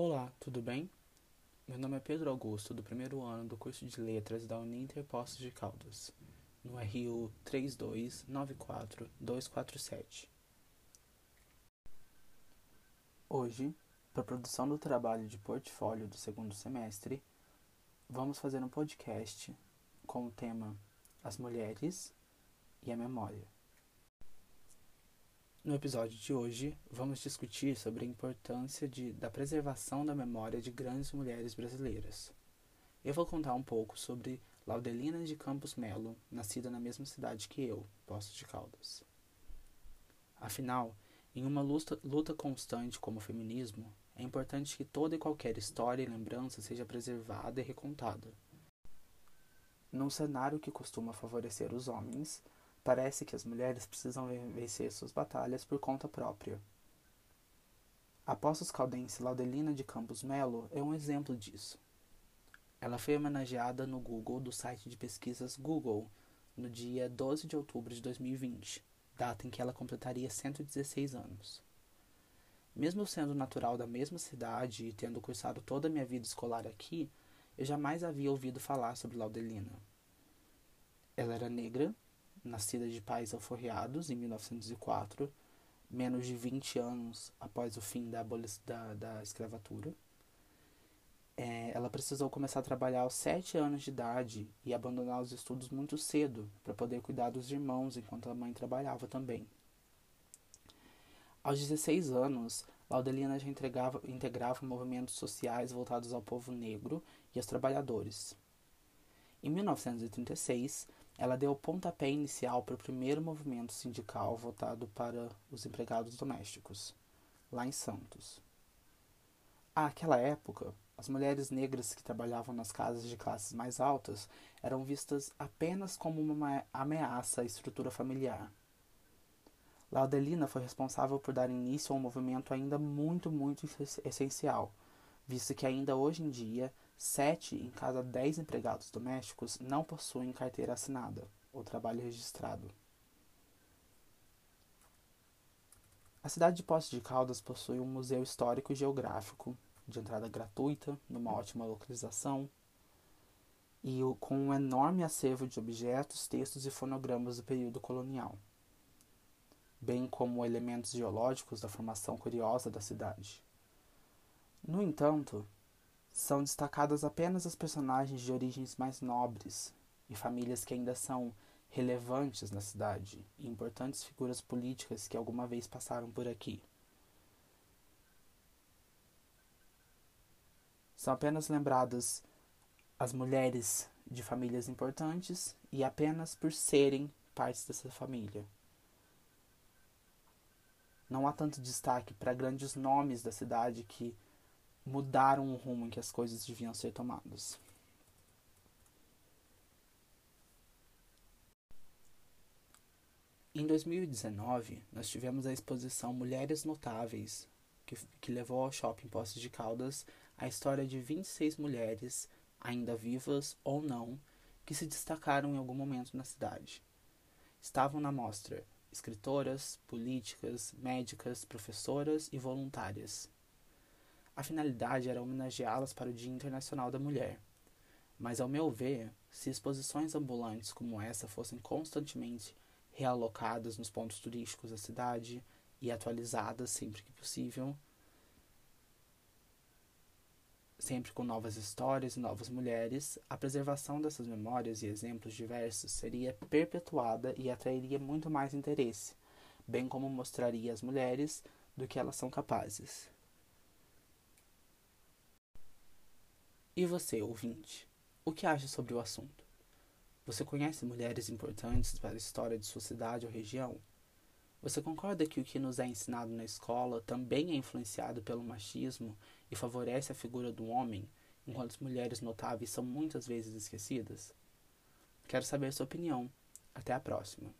Olá, tudo bem? Meu nome é Pedro Augusto, do primeiro ano do curso de Letras da Uninter Poços de Caldas, no RU 3294247. Hoje, para a produção do trabalho de portfólio do segundo semestre, vamos fazer um podcast com o tema As Mulheres e a Memória. No episódio de hoje, vamos discutir sobre a importância de, da preservação da memória de grandes mulheres brasileiras. Eu vou contar um pouco sobre Laudelina de Campos Melo, nascida na mesma cidade que eu, Poços de Caldas. Afinal, em uma luta, luta constante como o feminismo, é importante que toda e qualquer história e lembrança seja preservada e recontada. Num cenário que costuma favorecer os homens, Parece que as mulheres precisam vencer suas batalhas por conta própria. A Poços Caldense Laudelina de Campos Melo é um exemplo disso. Ela foi homenageada no Google do site de pesquisas Google no dia 12 de outubro de 2020, data em que ela completaria 116 anos. Mesmo sendo natural da mesma cidade e tendo cursado toda a minha vida escolar aqui, eu jamais havia ouvido falar sobre Laudelina. Ela era negra, nascida de pais alforreados em 1904, menos de 20 anos após o fim da, da, da escravatura. É, ela precisou começar a trabalhar aos 7 anos de idade e abandonar os estudos muito cedo para poder cuidar dos irmãos enquanto a mãe trabalhava também. Aos 16 anos, Laudelina já integrava, integrava movimentos sociais voltados ao povo negro e aos trabalhadores. Em 1936, ela deu o pontapé inicial para o primeiro movimento sindical voltado para os empregados domésticos, lá em Santos. Àquela época, as mulheres negras que trabalhavam nas casas de classes mais altas eram vistas apenas como uma ameaça à estrutura familiar. Laudelina foi responsável por dar início a um movimento ainda muito, muito essencial, visto que ainda hoje em dia Sete em cada dez empregados domésticos não possuem carteira assinada ou trabalho registrado. A cidade de Poços de Caldas possui um museu histórico e geográfico de entrada gratuita, numa ótima localização, e com um enorme acervo de objetos, textos e fonogramas do período colonial, bem como elementos geológicos da formação curiosa da cidade. No entanto, são destacadas apenas as personagens de origens mais nobres e famílias que ainda são relevantes na cidade e importantes figuras políticas que alguma vez passaram por aqui. São apenas lembradas as mulheres de famílias importantes e apenas por serem partes dessa família. Não há tanto destaque para grandes nomes da cidade que mudaram o rumo em que as coisas deviam ser tomadas. Em 2019, nós tivemos a exposição Mulheres Notáveis, que, que levou ao Shopping Poços de Caldas a história de 26 mulheres, ainda vivas ou não, que se destacaram em algum momento na cidade. Estavam na mostra escritoras, políticas, médicas, professoras e voluntárias. A finalidade era homenageá-las para o Dia Internacional da Mulher. Mas, ao meu ver, se exposições ambulantes como essa fossem constantemente realocadas nos pontos turísticos da cidade e atualizadas sempre que possível, sempre com novas histórias e novas mulheres, a preservação dessas memórias e exemplos diversos seria perpetuada e atrairia muito mais interesse, bem como mostraria às mulheres do que elas são capazes. E você, ouvinte, o que acha sobre o assunto? Você conhece mulheres importantes para a história de sua cidade ou região? Você concorda que o que nos é ensinado na escola também é influenciado pelo machismo e favorece a figura do homem, enquanto as mulheres notáveis são muitas vezes esquecidas? Quero saber sua opinião. Até a próxima.